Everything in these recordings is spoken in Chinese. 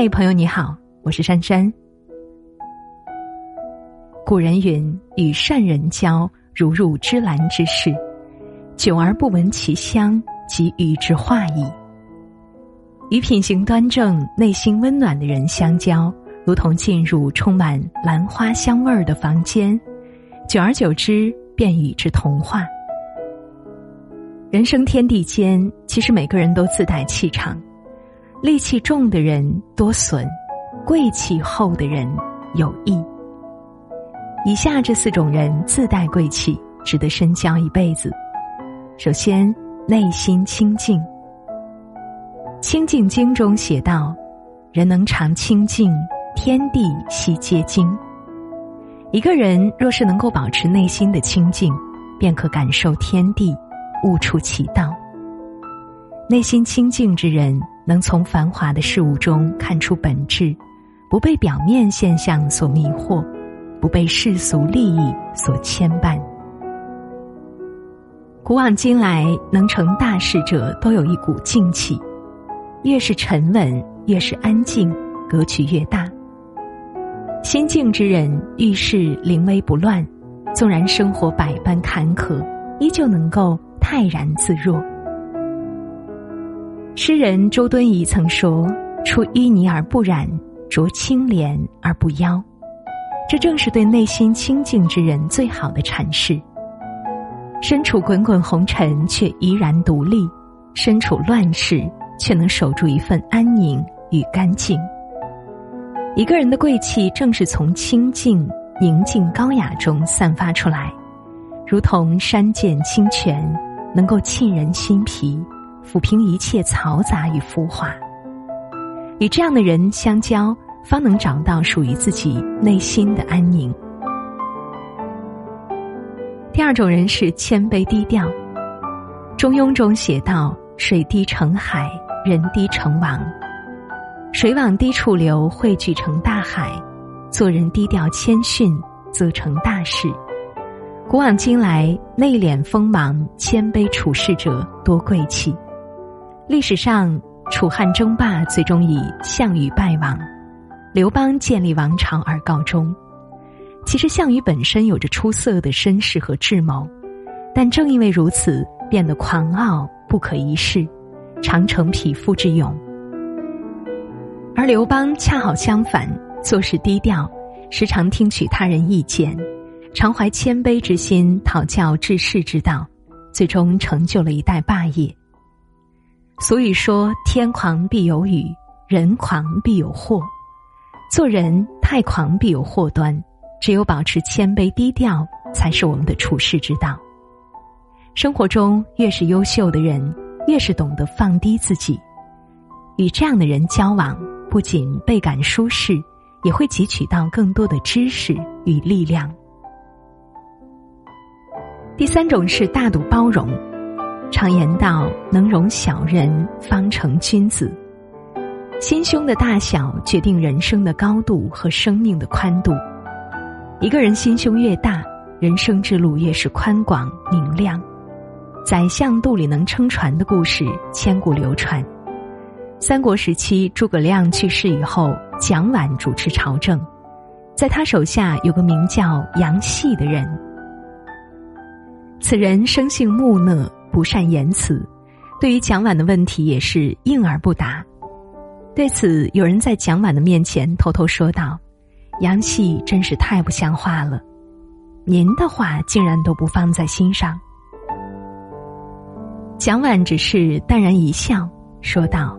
嘿，朋友你好，我是珊珊。古人云：“与善人交，如入芝兰之室，久而不闻其香，即与之化矣。”与品行端正、内心温暖的人相交，如同进入充满兰花香味儿的房间，久而久之便与之同化。人生天地间，其实每个人都自带气场。戾气重的人多损，贵气厚的人有益。以下这四种人自带贵气，值得深交一辈子。首先，内心清净。《清净经》中写道：“人能常清净，天地悉皆精。”一个人若是能够保持内心的清净，便可感受天地，悟出其道。内心清净之人。能从繁华的事物中看出本质，不被表面现象所迷惑，不被世俗利益所牵绊。古往今来，能成大事者都有一股静气，越是沉稳，越是安静，格局越大。心静之人遇事临危不乱，纵然生活百般坎坷，依旧能够泰然自若。诗人周敦颐曾说：“出淤泥而不染，濯清涟而不妖。”这正是对内心清净之人最好的阐释。身处滚滚红尘却怡然独立，身处乱世却能守住一份安宁与干净。一个人的贵气，正是从清净、宁静、高雅中散发出来，如同山涧清泉，能够沁人心脾。抚平一切嘈杂与浮华，与这样的人相交，方能找到属于自己内心的安宁。第二种人是谦卑低调。《中庸》中写道：“水低成海，人低成王。水往低处流，汇聚成大海；做人低调谦逊，则成大事。”古往今来，内敛锋芒、谦卑处事者多贵气。历史上，楚汉争霸最终以项羽败亡，刘邦建立王朝而告终。其实，项羽本身有着出色的身世和智谋，但正因为如此，变得狂傲不可一世，常成匹夫之勇。而刘邦恰好相反，做事低调，时常听取他人意见，常怀谦卑之心，讨教治世之道，最终成就了一代霸业。所以说，天狂必有雨，人狂必有祸。做人太狂必有祸端，只有保持谦卑低调，才是我们的处世之道。生活中越是优秀的人，越是懂得放低自己。与这样的人交往，不仅倍感舒适，也会汲取到更多的知识与力量。第三种是大度包容。常言道：“能容小人，方成君子。”心胸的大小决定人生的高度和生命的宽度。一个人心胸越大，人生之路越是宽广明亮。宰相肚里能撑船的故事千古流传。三国时期，诸葛亮去世以后，蒋琬主持朝政，在他手下有个名叫杨戏的人。此人生性木讷。不善言辞，对于蒋琬的问题也是应而不答。对此，有人在蒋琬的面前偷偷说道：“杨戏真是太不像话了，您的话竟然都不放在心上。”蒋琬只是淡然一笑，说道：“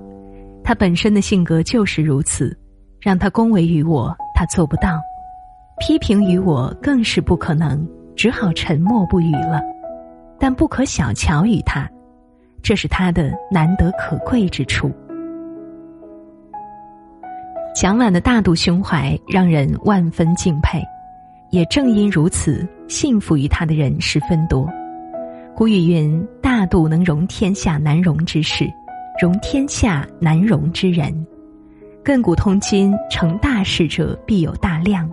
他本身的性格就是如此，让他恭维于我，他做不到；批评于我，更是不可能，只好沉默不语了。”但不可小瞧于他，这是他的难得可贵之处。蒋琬的大度胸怀让人万分敬佩，也正因如此，信服于他的人十分多。古语云：“大度能容天下难容之事，容天下难容之人。”亘古通今，成大事者必有大量。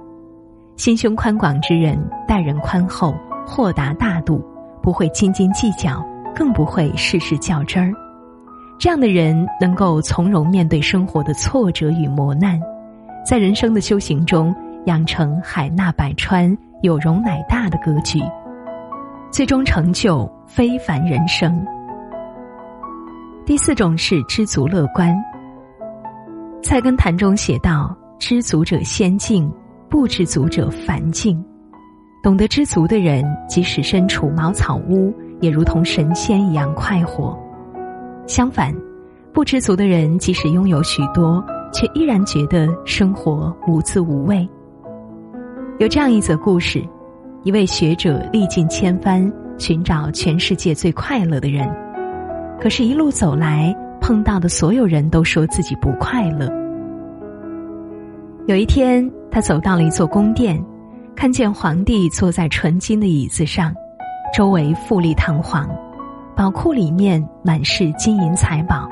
心胸宽广之人，待人宽厚、豁达大度。不会斤斤计较，更不会事事较真儿。这样的人能够从容面对生活的挫折与磨难，在人生的修行中养成海纳百川、有容乃大的格局，最终成就非凡人生。第四种是知足乐观。《菜根谭》中写道：“知足者仙境，不知足者凡境。”懂得知足的人，即使身处茅草屋，也如同神仙一样快活。相反，不知足的人即使拥有许多，却依然觉得生活无滋无味。有这样一则故事：一位学者历尽千帆，寻找全世界最快乐的人，可是，一路走来碰到的所有人都说自己不快乐。有一天，他走到了一座宫殿，看见皇帝坐在纯金的椅子上，周围富丽堂皇。宝库里面满是金银财宝，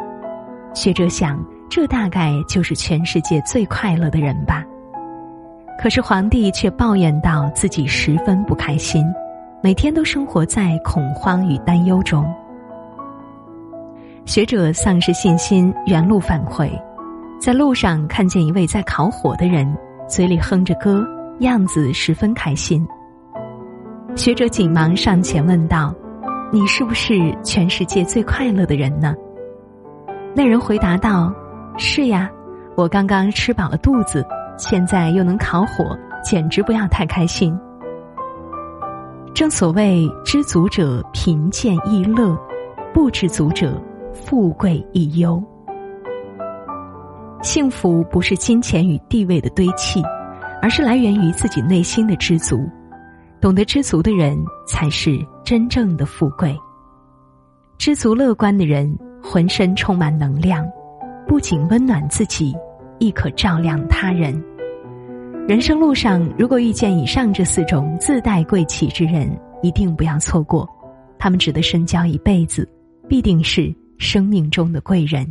学者想，这大概就是全世界最快乐的人吧。可是皇帝却抱怨道自己十分不开心，每天都生活在恐慌与担忧中。学者丧失信心，原路返回，在路上看见一位在烤火的人，嘴里哼着歌，样子十分开心。学者紧忙上前问道。你是不是全世界最快乐的人呢？那人回答道：“是呀，我刚刚吃饱了肚子，现在又能烤火，简直不要太开心。”正所谓知足者贫贱亦乐，不知足者富贵亦忧。幸福不是金钱与地位的堆砌，而是来源于自己内心的知足。懂得知足的人，才是真正的富贵。知足乐观的人，浑身充满能量，不仅温暖自己，亦可照亮他人。人生路上，如果遇见以上这四种自带贵气之人，一定不要错过，他们值得深交一辈子，必定是生命中的贵人。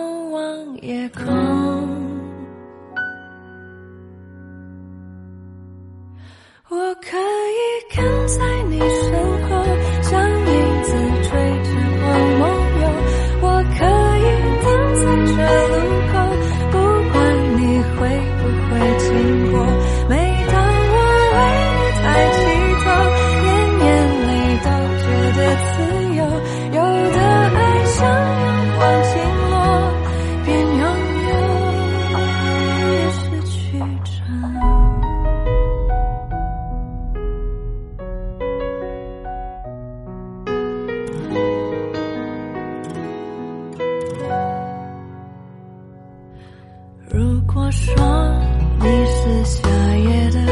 夜空，说你是夏夜的